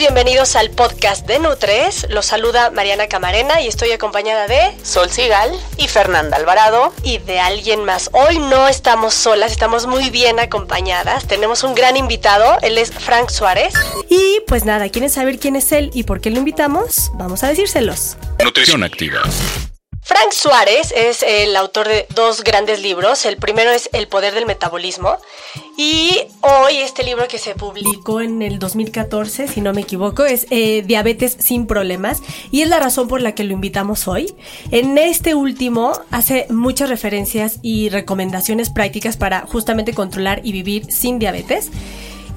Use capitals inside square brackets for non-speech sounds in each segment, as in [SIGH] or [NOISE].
Bienvenidos al podcast de Nutres. Los saluda Mariana Camarena y estoy acompañada de Sol Sigal y Fernanda Alvarado. y de alguien más. Hoy no estamos solas, estamos muy bien acompañadas. Tenemos un gran invitado, él es Frank Suárez. Y pues nada, ¿quieren saber quién es él y por qué lo invitamos? Vamos a decírselos. Nutrición activa. Frank Suárez es el autor de dos grandes libros. El primero es El poder del metabolismo. Y hoy este libro que se publicó en el 2014, si no me equivoco, es eh, Diabetes sin problemas. Y es la razón por la que lo invitamos hoy. En este último hace muchas referencias y recomendaciones prácticas para justamente controlar y vivir sin diabetes.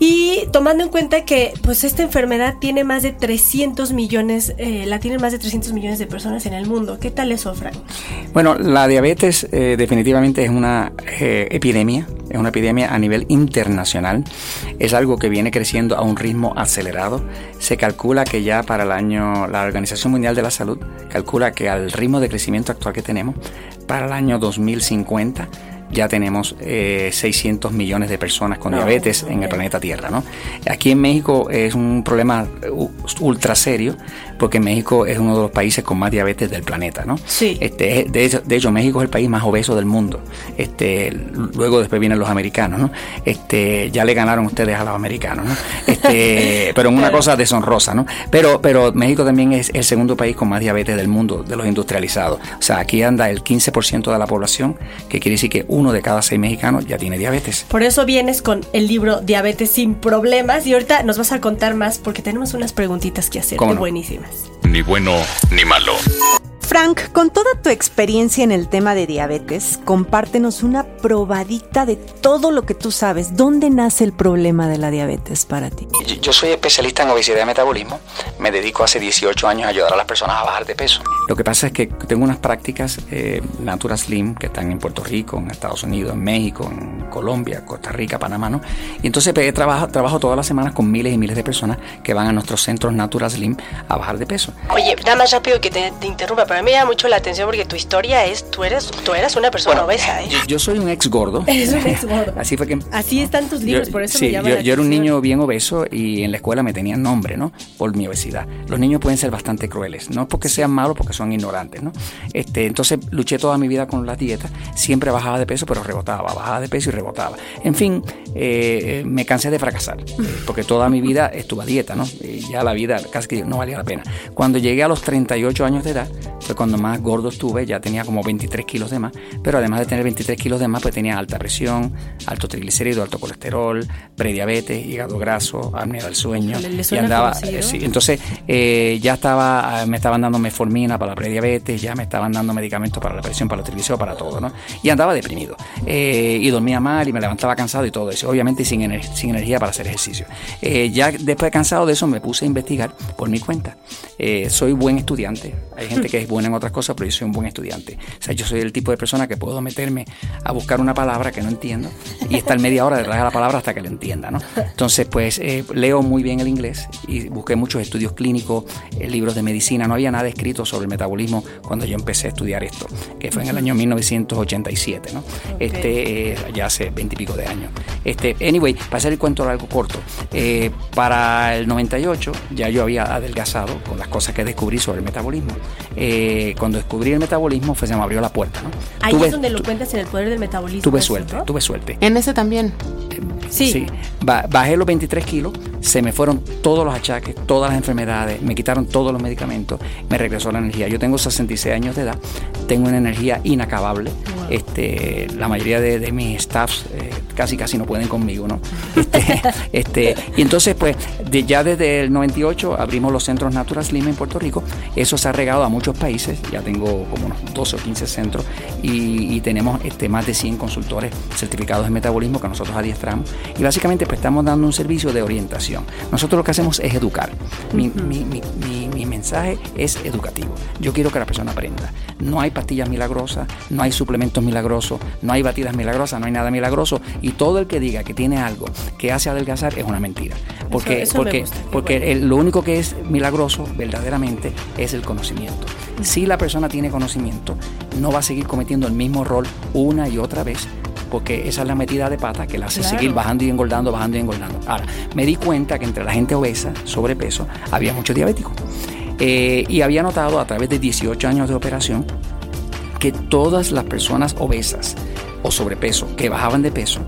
Y tomando en cuenta que pues esta enfermedad tiene más de 300 millones, eh, la tienen más de 300 millones de personas en el mundo. ¿Qué tal eso, Frank? Bueno, la diabetes eh, definitivamente es una eh, epidemia, es una epidemia a nivel internacional, es algo que viene creciendo a un ritmo acelerado. Se calcula que ya para el año, la Organización Mundial de la Salud calcula que al ritmo de crecimiento actual que tenemos, para el año 2050, ya tenemos eh, 600 millones de personas con diabetes en el planeta Tierra. ¿no? Aquí en México es un problema ultra serio porque México es uno de los países con más diabetes del planeta. ¿no? Sí. Este, de, hecho, de hecho, México es el país más obeso del mundo. Este, luego después vienen los americanos. ¿no? Este, ya le ganaron ustedes a los americanos. ¿no? Este, [LAUGHS] pero en una cosa deshonrosa. ¿no? Pero, pero México también es el segundo país con más diabetes del mundo, de los industrializados. O sea, aquí anda el 15% de la población, que quiere decir que uno de cada seis mexicanos ya tiene diabetes. Por eso vienes con el libro Diabetes sin problemas y ahorita nos vas a contar más porque tenemos unas preguntitas que hacer ¿Cómo no? buenísimas. Ni bueno ni malo. Frank, con toda tu experiencia en el tema de diabetes, compártenos una probadita de todo lo que tú sabes. ¿Dónde nace el problema de la diabetes para ti? Yo- soy especialista en obesidad y metabolismo. Me dedico hace 18 años a ayudar a las personas a bajar de peso. Lo que pasa es que tengo unas prácticas eh, Natura Slim que están en Puerto Rico, en Estados Unidos, en México, en Colombia, Costa Rica, Panamá, ¿no? Y entonces pues, trabajo, trabajo todas las semanas con miles y miles de personas que van a nuestros centros Natura Slim a bajar de peso. Oye, nada más rápido que te, te interrumpa, pero mí me llama mucho la atención porque tu historia es, tú eres, tú eras una persona obesa, ¿eh? Yo, yo soy un ex gordo. [LAUGHS] Eres un ex gordo. [LAUGHS] Así fue que Así están tus libros, Yo- por eso sí, me llama yo, la yo era un niño bien obeso y en la escuela me tenían nombre, ¿no? Por mi obesidad. Los niños pueden ser bastante crueles, no porque sean malos, porque son ignorantes, ¿no? Este, entonces luché toda mi vida con las dietas, siempre bajaba de peso, pero rebotaba, bajaba de peso y rebotaba. En fin, eh, me cansé de fracasar, eh, porque toda mi vida estuve a dieta, ¿no? Y ya la vida casi que no valía la pena. Cuando llegué a los 38 años de edad, cuando más gordo estuve, ya tenía como 23 kilos de más, pero además de tener 23 kilos de más, pues tenía alta presión, alto triglicérido, alto colesterol, prediabetes, hígado graso, apnea del sueño. ¿Le- le y andaba, eh, sí, entonces eh, ya estaba, eh, me estaban dando metformina para la prediabetes, ya me estaban dando medicamentos para la presión, para los triglicéridos, para todo, ¿no? Y andaba deprimido. Eh, y dormía mal y me levantaba cansado y todo eso, obviamente sin, ener- sin energía para hacer ejercicio. Eh, ya después cansado de eso me puse a investigar por mi cuenta. Soy buen estudiante. Hay gente que es buena en otras cosas, pero yo soy un buen estudiante. O sea, yo soy el tipo de persona que puedo meterme a buscar una palabra que no entiendo y estar media hora detrás de la palabra hasta que la entienda, ¿no? Entonces, pues eh, leo muy bien el inglés y busqué muchos estudios clínicos, eh, libros de medicina. No había nada escrito sobre el metabolismo cuando yo empecé a estudiar esto, que fue en el año 1987, ¿no? Este, eh, ya hace veintipico de años. Este, anyway, para hacer el cuento largo corto, eh, para el 98 ya yo había adelgazado con las cosas que descubrí sobre el metabolismo. Eh, cuando descubrí el metabolismo, fue, se me abrió la puerta, ¿no? Ahí Tuve- es donde lo tu- cuentas en el poder del metabolismo. Tuve suerte, ¿no? tuve suerte. En ese también. Sí. Ba- bajé los 23 kilos se me fueron todos los achaques, todas las enfermedades, me quitaron todos los medicamentos, me regresó la energía. Yo tengo 66 años de edad, tengo una energía inacabable. Este, la mayoría de, mis staffs eh, casi casi no pueden conmigo, ¿no? [LAUGHS] Este, este, y entonces, pues, ya desde el 98 abrimos los centros Natural Slim en Puerto Rico. Eso se ha regado a muchos países, ya tengo como unos 12 o 15 centros y, tenemos este, más de 100 consultores certificados de metabolismo que nosotros adiestramos. Y básicamente, pues, estamos dando un servicio de orientación. Nosotros lo que hacemos es educar. Mi, mi, mi, mi mensaje es educativo. Yo quiero que la persona aprenda. No hay pastillas milagrosas, no hay suplementos milagrosos, no hay batidas milagrosas, no hay nada milagroso y todo el que diga que tiene algo que hace adelgazar es una mentira. Porque, porque, porque lo único que es milagroso verdaderamente es el conocimiento. Si la persona tiene conocimiento, no va a seguir cometiendo el mismo rol una y otra vez porque esa es la metida de pata que la hace seguir bajando y engordando, bajando y engordando. Ahora, me di cuenta que entre la gente obesa, sobrepeso, había muchos diabéticos. Eh, y había notado a través de 18 años de operación que todas las personas obesas o sobrepeso que bajaban de peso,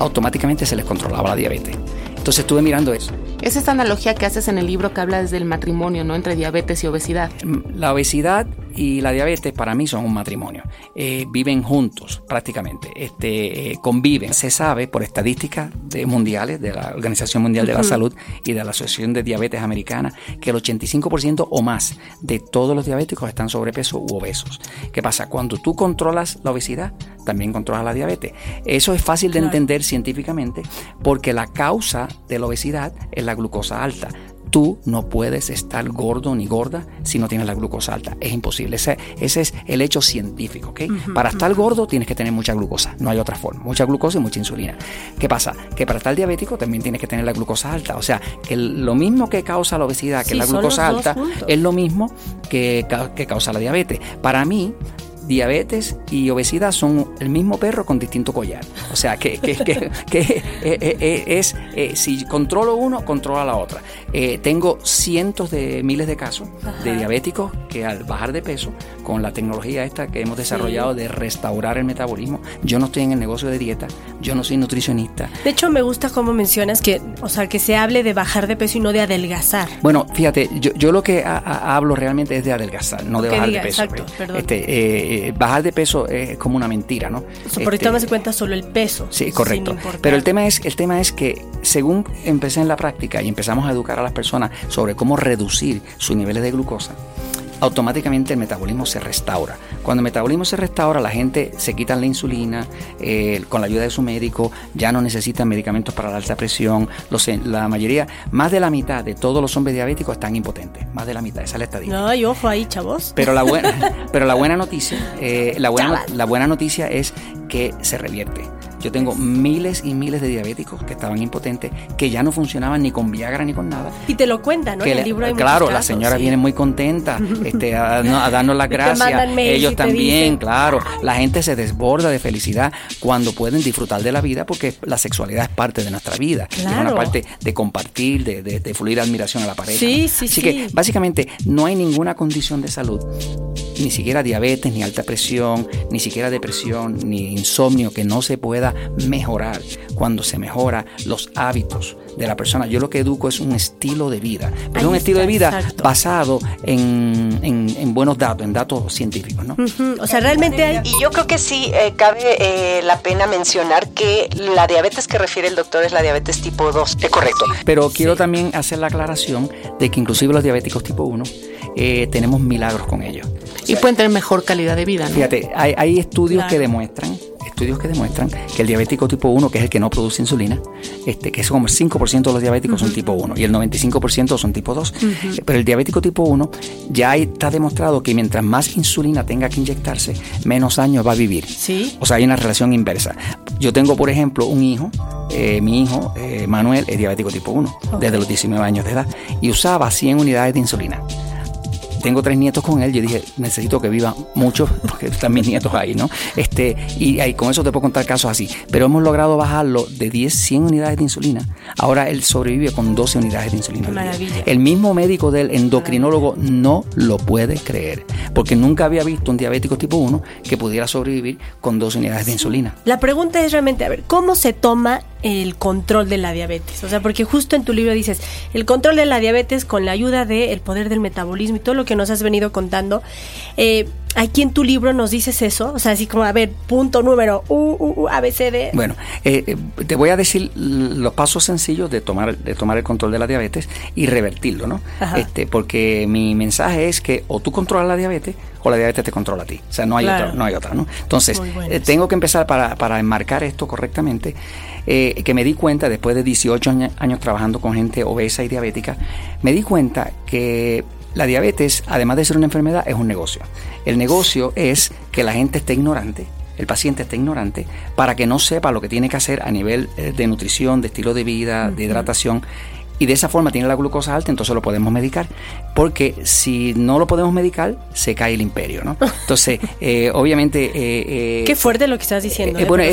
automáticamente se les controlaba la diabetes. Entonces estuve mirando eso. Es esta analogía que haces en el libro que habla desde el matrimonio, ¿no? Entre diabetes y obesidad. Mm, la obesidad y la diabetes para mí son un matrimonio. Eh, viven juntos prácticamente, este, eh, conviven. Se sabe por estadísticas de mundiales de la Organización Mundial de la Salud y de la Asociación de Diabetes Americana que el 85% o más de todos los diabéticos están sobrepeso u obesos. ¿Qué pasa? Cuando tú controlas la obesidad, también controlas la diabetes. Eso es fácil de entender científicamente porque la causa de la obesidad es la glucosa alta tú no puedes estar gordo ni gorda si no tienes la glucosa alta. Es imposible. Ese, ese es el hecho científico. ¿okay? para estar gordo tienes que tener mucha glucosa. No hay otra forma. Mucha glucosa y mucha insulina. ¿Qué pasa? Que para estar diabético también tienes que tener la glucosa alta. O sea, que lo mismo que causa la obesidad, que la glucosa alta, es lo mismo que, que causa la diabetes. Para mí, diabetes y obesidad son el mismo perro con distinto collar. O sea, que, que, que, que eh, eh, eh, es, si controlo uno, controla la otra. tengo cientos de miles de casos de diabéticos que al bajar de peso, con la tecnología esta que hemos desarrollado de restaurar el metabolismo, yo no estoy en el negocio de dieta, yo no soy nutricionista. De hecho, me gusta cómo mencionas que, o sea, que se hable de bajar de peso y no de adelgazar. Bueno, fíjate, yo, yo lo que hablo realmente es de adelgazar, no de bajar de peso. Exacto, pues. perdón. Este, eh, bajar de peso es como una mentira, ¿no? por ahorita no se cuenta solo el peso. Sí, correcto. Pero el tema es, el tema es que según empecé en la práctica y empezamos a educar a las personas sobre cómo reducir sus niveles de glucosa, automáticamente el metabolismo se restaura. Cuando el metabolismo se restaura, la gente se quita la insulina, eh, con la ayuda de su médico, ya no necesitan medicamentos para la alta presión. la mayoría, más de la mitad de todos los hombres diabéticos están impotentes. Más de la mitad, esa es la estadística. No, ojo ahí, chavos. Pero la buena, [LAUGHS] pero la buena noticia, eh, la, buena, la buena noticia es que se revierte. Yo tengo miles y miles de diabéticos que estaban impotentes, que ya no funcionaban ni con Viagra ni con nada. Y te lo cuentan, ¿no? en el libro hay Claro, las señoras vienen muy contentas este, a, darnos las [LAUGHS] gracias. Ellos también, claro. La gente se desborda de felicidad cuando pueden disfrutar de la vida porque la sexualidad es parte de nuestra vida. Es una parte de compartir, de, de, fluir admiración a la pareja. Sí, sí, Así que básicamente no hay ninguna condición de salud, ni siquiera diabetes, ni alta presión, ni siquiera depresión, ni insomnio que no se pueda mejorar cuando se mejora los hábitos de la persona. Yo lo que educo es un estilo de vida, pero es un estilo de vida basado en, en, buenos datos, en datos científicos. ¿no? O sea, realmente hay... Y yo creo que sí eh, cabe eh, la pena mencionar que la diabetes que refiere el doctor es la diabetes tipo 2. Es correcto. Pero quiero también hacer la aclaración de que inclusive los diabéticos tipo 1 eh, tenemos milagros con ellos. Y pueden tener mejor calidad de vida. ¿no? Fíjate, hay, hay estudios que demuestran estudios que demuestran que el diabético tipo 1, que es el que no produce insulina, este, que es como el 5% de los diabéticos son tipo 1 y el 95% son tipo 2. Pero el diabético tipo 1 ya está demostrado que mientras más insulina tenga que inyectarse, menos años va a vivir. ¿Sí? O sea, hay una relación inversa. Yo tengo, por ejemplo, un hijo, eh, mi hijo, eh, Manuel, es diabético tipo 1, desde los 19 años de edad, y usaba 100 unidades de insulina tengo tres nietos con él, yo dije, necesito que viva mucho, [LAUGHS] porque están mis nietos ahí, ¿no? Este, y, ahí con eso te puedo contar casos así. Pero hemos logrado bajarlo de 10, 100 unidades de insulina. Ahora él sobrevive con 12 unidades de insulina. Maravilla. El mismo médico del endocrinólogo no lo puede creer, porque nunca había visto un diabético tipo 1 que pudiera sobrevivir con 12 unidades de insulina. La pregunta es realmente, a ver, ¿cómo se toma el control de la diabetes. O sea, porque justo en tu libro dices, el control de la diabetes con la ayuda del poder del metabolismo y todo lo que nos has venido contando. Eh, aquí en tu libro nos dices eso, o sea, así como, a ver, punto número, U, U, U, A, B, C, D. Bueno, eh, eh, te voy a decir los pasos sencillos de tomar, de tomar el control de la diabetes y revertirlo, ¿no? Este, porque mi mensaje es que o tú controlas la diabetes o la diabetes te controla a ti. O sea, no hay otra, no hay otra, ¿no? Entonces, eh, tengo que empezar para, para enmarcar esto correctamente, que me di cuenta después de 18 años trabajando con gente obesa y diabética, me di cuenta que la diabetes, además de ser una enfermedad, es un negocio. El negocio es que la gente esté ignorante, el paciente esté ignorante, para que no sepa lo que tiene que hacer a nivel eh, de nutrición, de estilo de vida, de hidratación. Y de esa forma tiene la glucosa alta, entonces lo podemos medicar. Porque si no lo podemos medicar, se cae el imperio, ¿no? [LAUGHS] Entonces, eh, obviamente... Eh, Qué fuerte lo que estás diciendo. bueno,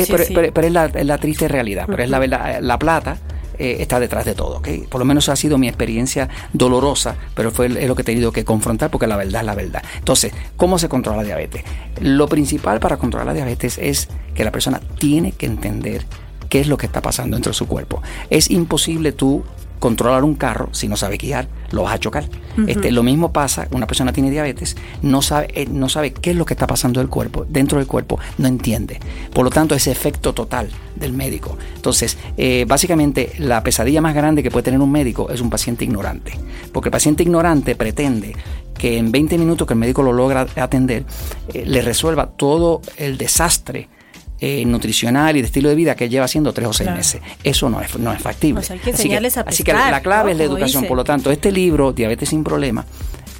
pero, es, la, triste realidad, pero es la, la plata eh, está detrás de todo. ¿okay? Por lo menos ha sido mi experiencia dolorosa, pero fue es lo que he tenido que confrontar porque la verdad es la verdad. Entonces, ¿cómo se controla la diabetes? Lo principal para controlar la diabetes es que la persona tiene que entender qué es lo que está pasando dentro de su cuerpo. Es imposible tú controlar un carro si no sabe guiar, lo vas a chocar. este, lo mismo pasa, una persona tiene diabetes, no sabe, eh, no sabe qué es lo que está pasando del cuerpo, dentro del cuerpo, no entiende. Por lo tanto, ese efecto total del médico. Entonces, eh, básicamente, la pesadilla más grande que puede tener un médico es un paciente ignorante. Porque el paciente ignorante pretende que en 20 minutos que el médico lo logra atender, eh, le resuelva todo el desastre eh, nutricional y de estilo de vida que lleva haciendo tres o seis meses. Eso no es, no es factible. hay que así, que, a así que la, clave es la educación. Por lo tanto, este libro, Diabetes sin Problema,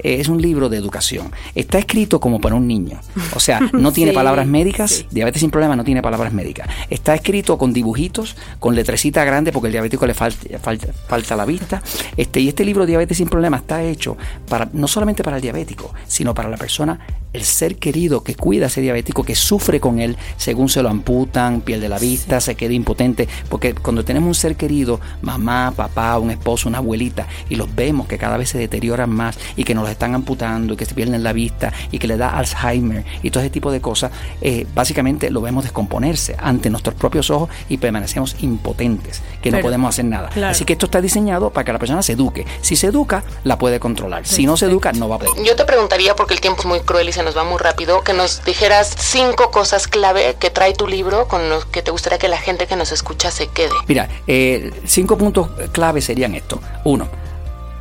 es un libro de educación. Está escrito como para un niño. O sea, [LAUGHS] no tiene palabras médicas. Diabetes sin problema no tiene palabras médicas. Está escrito con dibujitos, con letrecita grande porque el diabético le falta, falta, la vista. Este, y este libro Diabetes sin problema está hecho para no solamente para el diabético, sino para la persona, el ser querido que cuida a ese diabético, que sufre con él según se lo amputan, pierde la vista, se queda impotente. Porque cuando tenemos un ser querido, mamá, papá, un esposo, una abuelita, y los vemos que cada vez se deterioran más y que nos los están amputando y que se pierden la vista y que le da Alzheimer y todo ese tipo de cosas, eh, básicamente lo vemos descomponerse ante nuestros propios ojos y permanecemos impotentes, que no podemos hacer nada. Así que esto está diseñado para que la persona se eduque. Si se educa, la puede controlar. Si no se educa, no va a poder. Yo te preguntaría, porque el tiempo es muy cruel y se nos va muy rápido, que nos dijeras cinco cosas clave que trae tu libro con los que te gustaría que la gente que nos escucha se quede. Mira, eh, cinco puntos clave serían esto. Uno,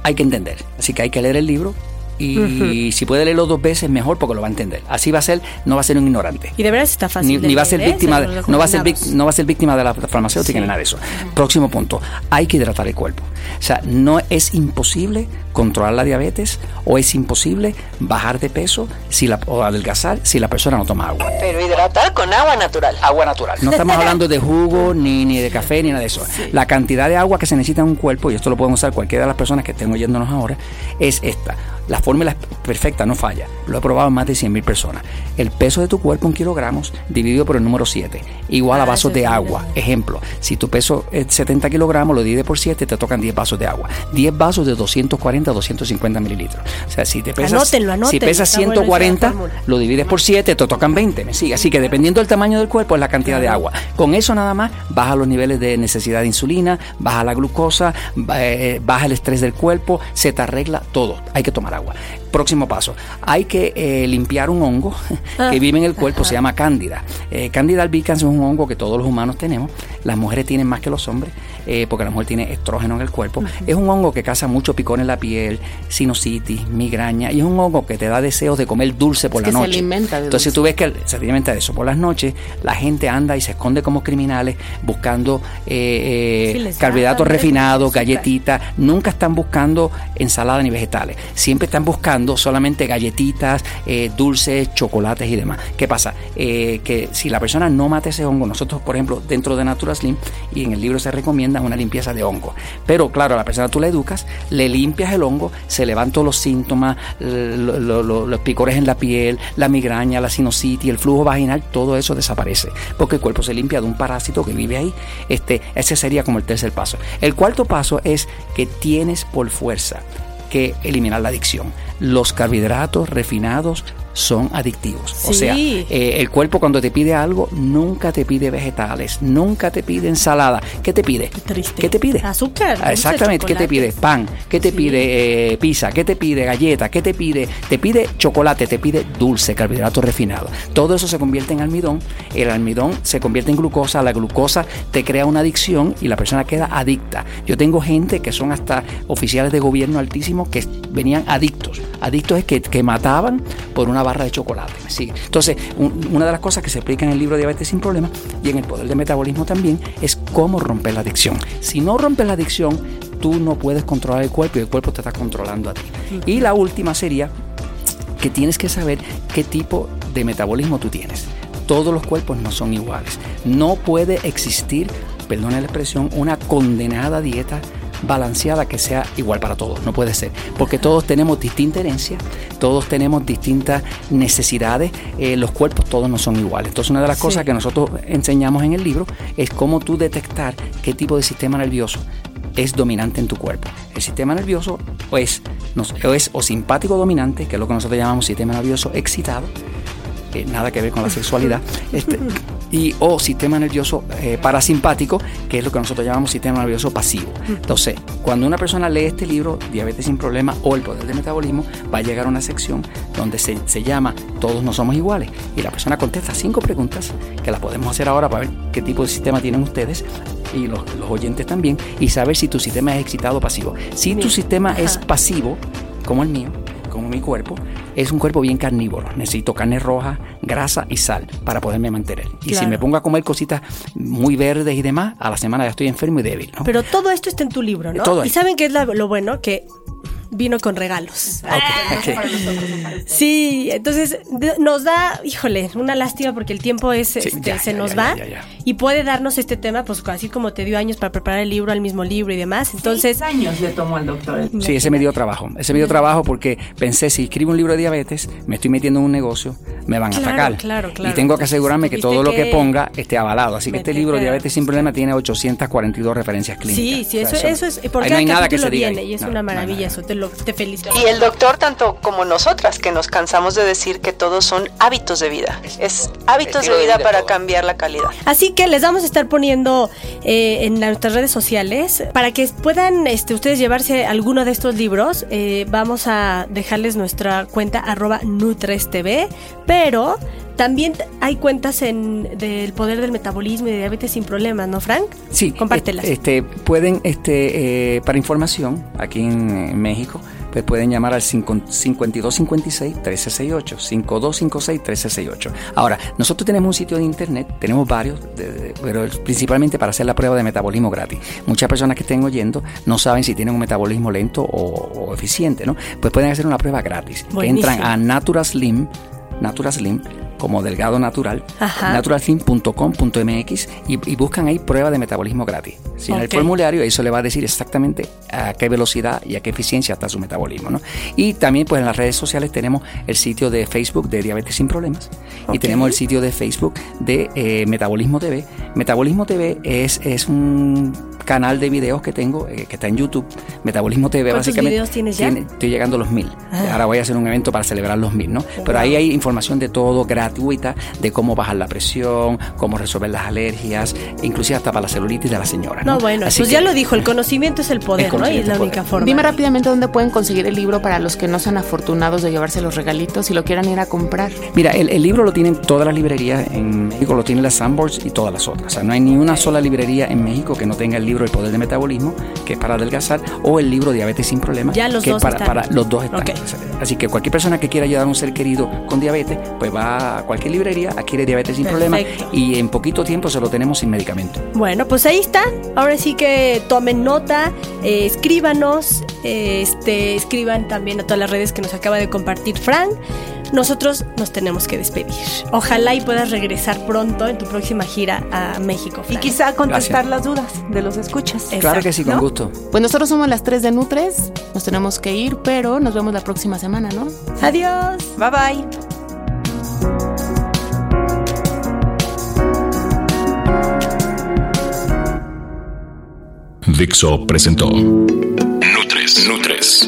hay que entender. Así que hay que leer el libro, y si puede leerlo dos veces mejor porque lo va a entender. Así va a ser, no va a ser un ignorante. Y de verdad está fácil. Ni, va a ser víctima, no va a ser no va a ser víctima de la farmacéutica ni nada de eso. Próximo punto, hay que hidratar el cuerpo. O sea, no es imposible controlar la diabetes o es imposible bajar de peso si la, o adelgazar si la persona no toma agua. Pero hidratar con agua natural. Agua natural. No estamos hablando de jugo, [LAUGHS] ni, ni de café, ni nada de eso. La cantidad de agua que se necesita en un cuerpo, y esto lo pueden usar cualquiera de las personas que estén oyéndonos ahora, es esta. La fórmula es perfecta, no falla. Lo he probado en más de 100.000 personas. El peso de tu cuerpo en kilogramos dividido por el número 7, igual a ah, vasos de agua. Ejemplo, si tu peso es 70 kilogramos, lo divide por 7, te tocan 10 vasos de agua. 10 vasos de 240 a 250 mililitros. O sea, si te pesas, si pesas 140, lo divides por 7, te tocan 20. ¿Me sigue? Así que dependiendo del tamaño del cuerpo es la cantidad de agua. Con eso nada más baja los niveles de necesidad de insulina, baja la glucosa, eh, baja el estrés del cuerpo, se te arregla todo. Hay que tomar agua. Próximo paso, hay que eh, limpiar un hongo [LAUGHS] que ah. vive en el cuerpo, se llama cándida. Eh, cándida albicans es un hongo que todos los humanos tenemos, las mujeres tienen más que los hombres, eh, porque la mujer tiene estrógeno en el cuerpo. Es un hongo que causa mucho picón en la piel, sinusitis, migraña, y es un hongo que te da deseos de comer dulce por la noche. Se alimenta de Entonces tú ves que se alimenta de eso. Por las noches la gente anda y se esconde como criminales buscando carbohidratos refinados, galletitas, nunca están buscando ensalada ni vegetales, siempre están buscando solamente galletitas, eh, dulces, chocolates y demás. ¿Qué pasa? Eh, que si la persona no mata ese hongo, nosotros, por ejemplo, dentro de Natura Slim, y en el libro se recomienda una limpieza de hongo. Pero claro, a la persona tú la educas, le limpias el hongo, se levantan los síntomas, los picores en la piel, la migraña, la sinusitis, el flujo vaginal, todo eso desaparece. Porque el cuerpo se limpia de un parásito que vive ahí. Este, ese sería como el tercer paso. El cuarto paso es que tienes por fuerza que eliminar la adicción. Los carbohidratos refinados son adictivos. O sea, eh, el cuerpo cuando te pide algo, nunca te pide vegetales, nunca te pide ensalada. ¿Qué te pide? ¿Qué te pide? Azúcar. Exactamente. ¿Qué te pide? Pan. ¿Qué te pide? Eh, pizza. ¿Qué te pide? Galleta. ¿Qué te pide? Te pide chocolate, te pide dulce, carbohidrato refinado. Todo eso se convierte en almidón. El almidón se convierte en glucosa. La glucosa te crea una adicción y la persona queda adicta. Yo tengo gente que son hasta oficiales de gobierno altísimos que venían adictos. Adictos es que, que mataban por una barra de chocolate. Entonces, una de las cosas que se explica en el libro Diabetes sin Problemas y en el poder de metabolismo también es cómo romper la adicción. Si no rompes la adicción, tú no puedes controlar el cuerpo y el cuerpo te está controlando a ti. Y la última sería que tienes que saber qué tipo de metabolismo tú tienes. Todos los cuerpos no son iguales. No puede existir, perdone la expresión, una condenada dieta balanceada que sea igual para todos. No puede ser. Porque todos tenemos distinta herencia, todos tenemos distintas necesidades, eh, los cuerpos todos no son iguales. Entonces una de las cosas que nosotros enseñamos en el libro es cómo tú detectar qué tipo de sistema nervioso es dominante en tu cuerpo. El sistema nervioso pues, es o simpático dominante, que es lo que nosotros llamamos sistema nervioso excitado, nada que ver con la sexualidad, [LAUGHS] este, y o sistema nervioso eh, parasimpático, que es lo que nosotros llamamos sistema nervioso pasivo. Entonces, cuando una persona lee este libro, Diabetes sin problema o El poder del metabolismo, va a llegar a una sección donde se, se llama Todos no somos iguales y la persona contesta cinco preguntas que las podemos hacer ahora para ver qué tipo de sistema tienen ustedes y los, los oyentes también y saber si tu sistema es excitado o pasivo. Si tu sistema es pasivo, como el mío, como mi cuerpo, es un cuerpo bien carnívoro. Necesito carne roja, grasa y sal para poderme mantener. Y si me pongo a comer cositas muy verdes y demás, a la semana ya estoy enfermo y débil. Pero todo esto está en tu libro, ¿no? y saben qué es lo bueno, que vino con regalos. Ah, sí, entonces nos da, híjole, una lástima porque el tiempo es, este, se nos va y puede darnos este tema, pues así como te dio años para preparar el libro, al mismo libro y demás. Entonces, Seis años le tomó al doctor. Sí, ese me dio trabajo. Ese me dio trabajo porque pensé, si escribo un libro de diabetes, me estoy metiendo en un negocio, me van a atacar. Claro, claro. Y tengo que asegurarme que todo lo que ponga esté avalado. Así que este libro, Diabetes sin Problema, tiene 842 referencias clínicas. Sí, sí, eso, eso, es. Porque no hay nada que se diga viene y es una maravilla, eso te, lo, te felicito. Y el doctor, tanto como nosotras, que nos cansamos de decir que todos son hábitos de vida. Es hábitos de vida para cambiar la calidad. Así que les vamos a estar poniendo eh, en nuestras redes sociales para que puedan este, ustedes llevarse alguno de estos libros. Eh, vamos a dejarles nuestra cuenta arroba NutresTV, pero también hay cuentas en del poder del metabolismo y de diabetes sin problemas, ¿no, Frank? Sí, compártelas. Este, pueden, este, eh, para información, aquí en México, pues pueden llamar al 5256-1368, 5256-1368. Ahora, nosotros tenemos un sitio de internet, tenemos varios, pero principalmente para hacer la prueba de metabolismo gratis. Muchas personas que estén oyendo no saben si tienen un metabolismo lento o, eficiente, ¿no? Pues pueden hacer una prueba gratis. Entran a Naturaslim, Naturaslim como delgado natural, naturalfin.com.mx y, y, buscan ahí prueba de metabolismo gratis. Si en el formulario eso le va a decir exactamente a qué velocidad y a qué eficiencia está su metabolismo. ¿no? Y también pues en las redes sociales tenemos el sitio de Facebook de Diabetes sin Problemas y tenemos el sitio de Facebook de eh, Metabolismo TV. Metabolismo TV es, es un canal de videos que tengo, eh, que está en YouTube, Metabolismo TV, ¿Cuántos básicamente. videos tienes ya? estoy llegando a los mil. Ah. Ahora voy a hacer un evento para celebrar los mil, ¿no? Pero ahí hay información de todo gratuita, de cómo bajar la presión, cómo resolver las alergias, inclusive hasta para la celulitis de la señora. No, bueno, pues ya lo dijo, el conocimiento es el poder, ¿no? Y es la única forma. Dime rápidamente dónde pueden conseguir el libro para los que no sean afortunados de llevarse los regalitos y lo quieran ir a comprar. Mira, el, el libro lo tienen todas las librerías en México, lo tiene la Sandboards y todas las otras. O sea, no hay ni una sola librería en México que no tenga el libro El Poder de Metabolismo que es para adelgazar, o el libro Diabetes sin Problemas, los que dos para, están. para los dos están. Así que cualquier persona que quiera ayudar a un ser querido con diabetes, pues va a cualquier librería, adquiere Diabetes sin Problemas y en poquito tiempo se lo tenemos sin medicamento. Bueno, pues ahí está. Ahora sí que tomen nota, eh, escríbanos, eh, este, escriban también a todas las redes que nos acaba de compartir Frank. Nosotros nos tenemos que despedir. Ojalá y puedas regresar pronto en tu próxima gira a México. Y quizá contestar las dudas de los escuchas. Claro que sí, con gusto. Pues nosotros somos las tres de Nutres, nos tenemos que ir, pero nos vemos la próxima semana, ¿no? Adiós. Bye bye. Dixo presentó Nutres, Nutres.